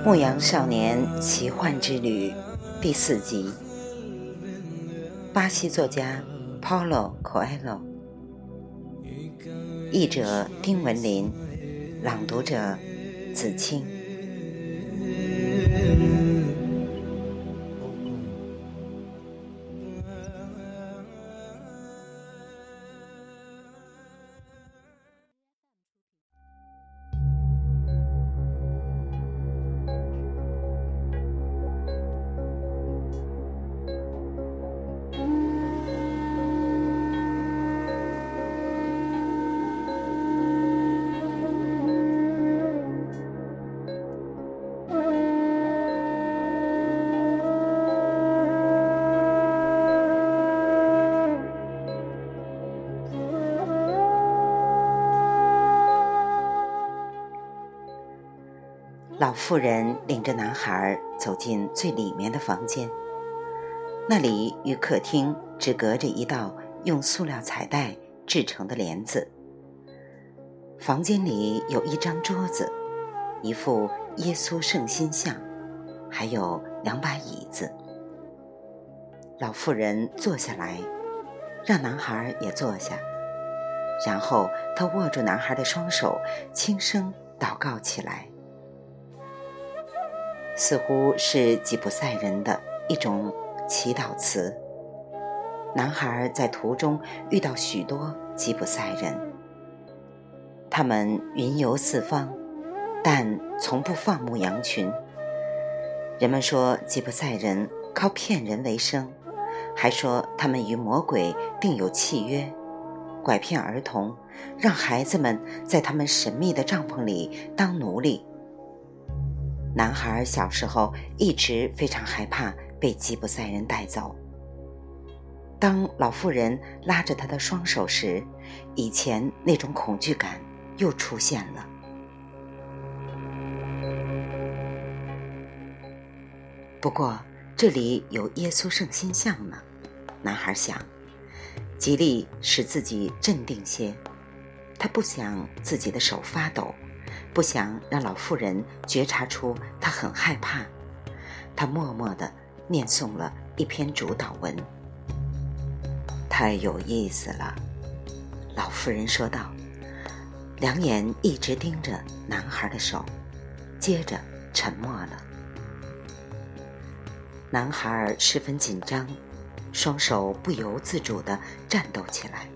《牧羊少年奇幻之旅》第四集，巴西作家 Paulo Coelho，译者丁文林，朗读者子清。老妇人领着男孩走进最里面的房间，那里与客厅只隔着一道用塑料彩带制成的帘子。房间里有一张桌子，一副耶稣圣心像，还有两把椅子。老妇人坐下来，让男孩也坐下，然后她握住男孩的双手，轻声祷告起来。似乎是吉普赛人的一种祈祷词。男孩在途中遇到许多吉普赛人，他们云游四方，但从不放牧羊群。人们说吉普赛人靠骗人为生，还说他们与魔鬼订有契约，拐骗儿童，让孩子们在他们神秘的帐篷里当奴隶。男孩小时候一直非常害怕被吉普赛人带走。当老妇人拉着他的双手时，以前那种恐惧感又出现了。不过这里有耶稣圣心像呢，男孩想，极力使自己镇定些。他不想自己的手发抖。不想让老妇人觉察出他很害怕，他默默地念诵了一篇主祷文。太有意思了，老妇人说道，两眼一直盯着男孩的手，接着沉默了。男孩十分紧张，双手不由自主地颤抖起来。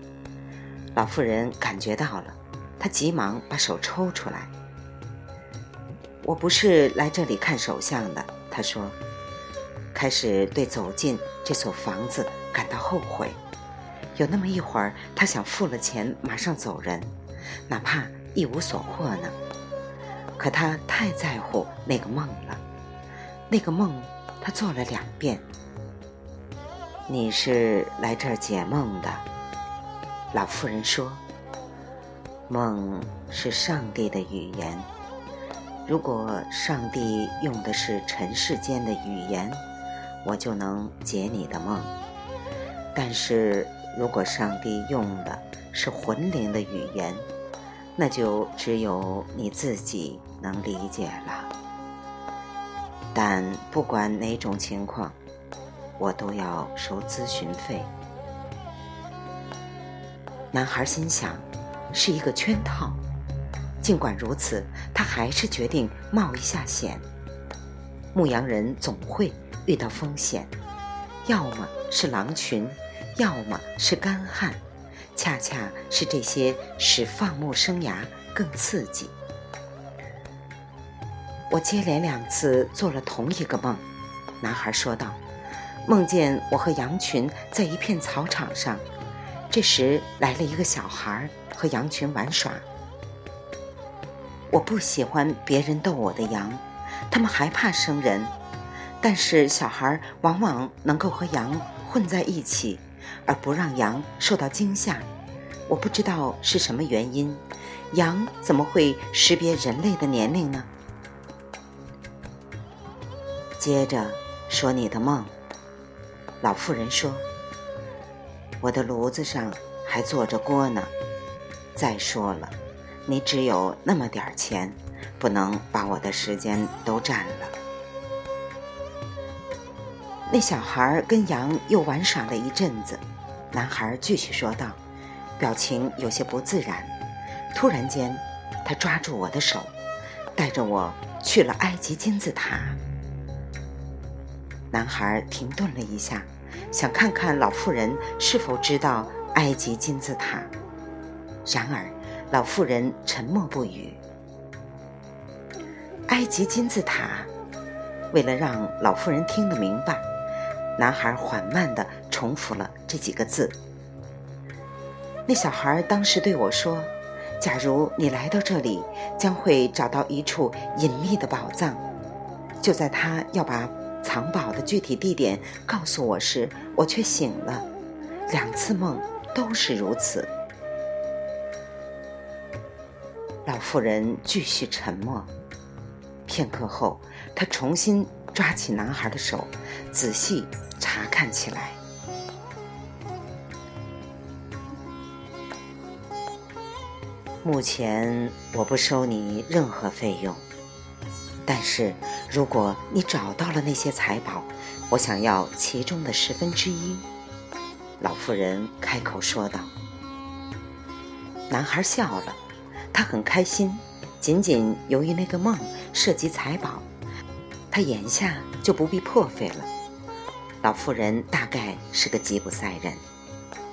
老妇人感觉到了，她急忙把手抽出来。我不是来这里看手相的，他说，开始对走进这所房子感到后悔。有那么一会儿，他想付了钱马上走人，哪怕一无所获呢。可他太在乎那个梦了，那个梦他做了两遍。你是来这儿解梦的，老妇人说，梦是上帝的语言。如果上帝用的是尘世间的语言，我就能解你的梦；但是如果上帝用的是魂灵的语言，那就只有你自己能理解了。但不管哪种情况，我都要收咨询费。男孩心想，是一个圈套。尽管如此，他还是决定冒一下险。牧羊人总会遇到风险，要么是狼群，要么是干旱，恰恰是这些使放牧生涯更刺激。我接连两次做了同一个梦，男孩说道：“梦见我和羊群在一片草场上，这时来了一个小孩和羊群玩耍。”我不喜欢别人逗我的羊，他们害怕生人。但是小孩往往能够和羊混在一起，而不让羊受到惊吓。我不知道是什么原因，羊怎么会识别人类的年龄呢？接着说你的梦。老妇人说：“我的炉子上还做着锅呢。”再说了。你只有那么点儿钱，不能把我的时间都占了。那小孩跟羊又玩耍了一阵子，男孩继续说道，表情有些不自然。突然间，他抓住我的手，带着我去了埃及金字塔。男孩停顿了一下，想看看老妇人是否知道埃及金字塔。然而，老妇人沉默不语。埃及金字塔，为了让老妇人听得明白。男孩缓慢地重复了这几个字。那小孩当时对我说：“假如你来到这里，将会找到一处隐秘的宝藏。”就在他要把藏宝的具体地点告诉我时，我却醒了。两次梦都是如此。老妇人继续沉默。片刻后，她重新抓起男孩的手，仔细。查看起来。目前我不收你任何费用，但是如果你找到了那些财宝，我想要其中的十分之一。老妇人开口说道。男孩笑了，他很开心，仅仅由于那个梦涉及财宝，他眼下就不必破费了。老妇人大概是个吉普赛人，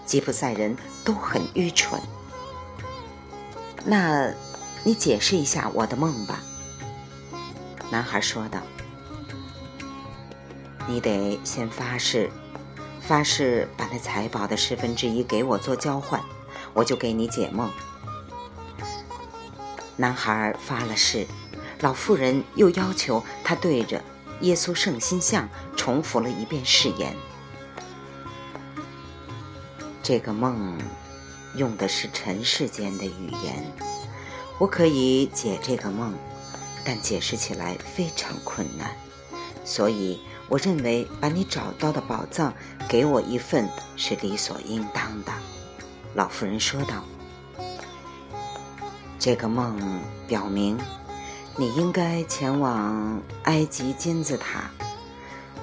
吉普赛人都很愚蠢。那，你解释一下我的梦吧。”男孩说道。“你得先发誓，发誓把那财宝的十分之一给我做交换，我就给你解梦。”男孩发了誓，老妇人又要求他对着。耶稣圣心像重复了一遍誓言。这个梦用的是尘世间的语言，我可以解这个梦，但解释起来非常困难。所以我认为把你找到的宝藏给我一份是理所应当的。”老妇人说道。这个梦表明。你应该前往埃及金字塔。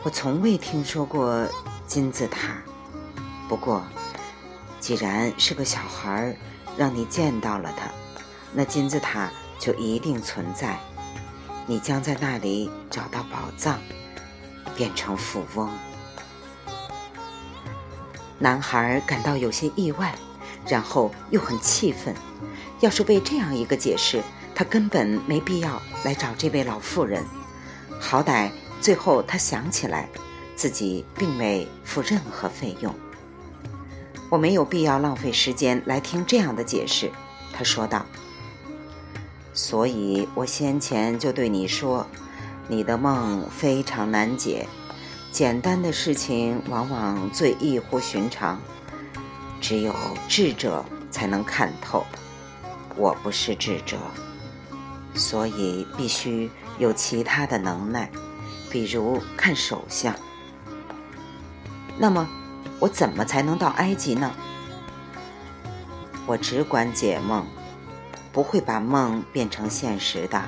我从未听说过金字塔。不过，既然是个小孩让你见到了它，那金字塔就一定存在。你将在那里找到宝藏，变成富翁。男孩感到有些意外，然后又很气愤。要是为这样一个解释。他根本没必要来找这位老妇人，好歹最后他想起来，自己并未付任何费用。我没有必要浪费时间来听这样的解释，他说道。所以我先前就对你说，你的梦非常难解，简单的事情往往最异乎寻常，只有智者才能看透。我不是智者。所以必须有其他的能耐，比如看手相。那么，我怎么才能到埃及呢？我只管解梦，不会把梦变成现实的。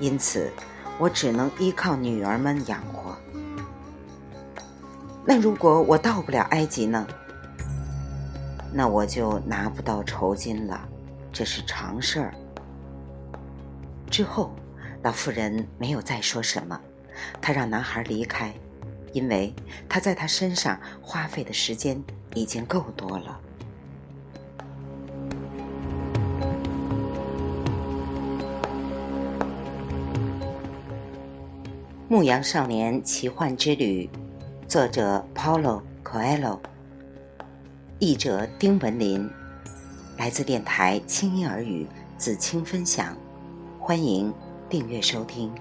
因此，我只能依靠女儿们养活。那如果我到不了埃及呢？那我就拿不到酬金了，这是常事儿。之后，老妇人没有再说什么。她让男孩离开，因为他在他身上花费的时间已经够多了。《牧羊少年奇幻之旅》，作者 Paulo Coelho，译者丁文林，来自电台轻音耳语子清分享。欢迎订阅收听。